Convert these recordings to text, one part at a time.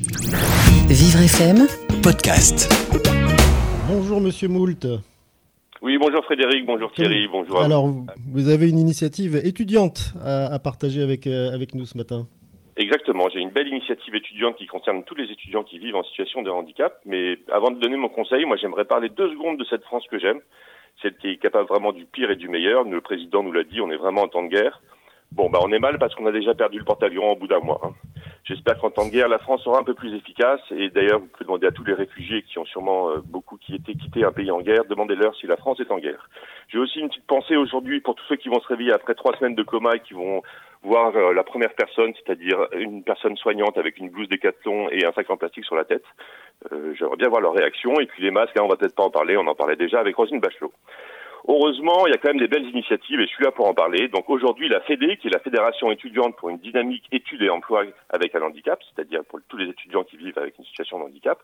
Vivre FM, podcast. Bonjour Monsieur Moult. Oui, bonjour Frédéric, bonjour Thierry, bonjour. à Alors, vous avez une initiative étudiante à, à partager avec, euh, avec nous ce matin. Exactement, j'ai une belle initiative étudiante qui concerne tous les étudiants qui vivent en situation de handicap. Mais avant de donner mon conseil, moi j'aimerais parler deux secondes de cette France que j'aime, celle qui est capable vraiment du pire et du meilleur. Le président nous l'a dit, on est vraiment en temps de guerre. Bon, bah on est mal parce qu'on a déjà perdu le porte-avions au bout d'un mois. hein. J'espère qu'en temps de guerre, la France sera un peu plus efficace. Et d'ailleurs, vous pouvez demander à tous les réfugiés qui ont sûrement euh, beaucoup qui étaient quittés un pays en guerre, demandez-leur si la France est en guerre. J'ai aussi une petite pensée aujourd'hui pour tous ceux qui vont se réveiller après trois semaines de coma et qui vont voir euh, la première personne, c'est-à-dire une personne soignante avec une blouse décathlon et un sac en plastique sur la tête. Euh, J'aimerais bien voir leur réaction. Et puis les masques, hein, on va peut-être pas en parler, on en parlait déjà avec Rosine Bachelot. Heureusement, il y a quand même des belles initiatives et je suis là pour en parler. Donc aujourd'hui, la FEDE, qui est la Fédération étudiante pour une dynamique études et emploi avec un handicap, c'est-à-dire pour tous les étudiants qui vivent avec une situation de handicap,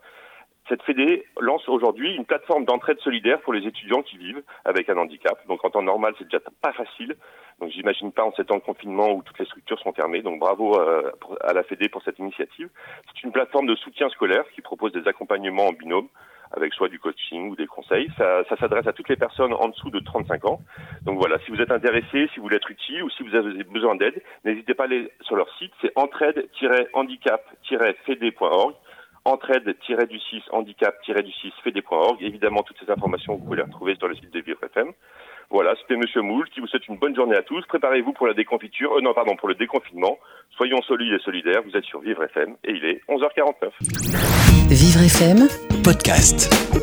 cette FEDE lance aujourd'hui une plateforme d'entraide solidaire pour les étudiants qui vivent avec un handicap. Donc en temps normal, c'est déjà pas facile. Donc j'imagine pas en ces temps de confinement où toutes les structures sont fermées. Donc bravo euh, à la FEDE pour cette initiative. C'est une plateforme de soutien scolaire qui propose des accompagnements en binôme avec soit du coaching ou des conseils. Ça, ça s'adresse à toutes les personnes en dessous de 35 ans. Donc voilà, si vous êtes intéressé, si vous voulez être utile ou si vous avez besoin d'aide, n'hésitez pas à aller sur leur site, c'est entraide-handicap-fede.org entraide-du-6 handicap-du-6 fede.org. Évidemment, toutes ces informations, vous pouvez les retrouver sur le site de Vivre FM. Voilà, c'était Monsieur Moule qui vous souhaite une bonne journée à tous. Préparez-vous pour la déconfiture, euh, non, pardon, pour le déconfinement. Soyons solides et solidaires. Vous êtes sur Vivre FM et il est 11h49. Vivre FM, Podcast.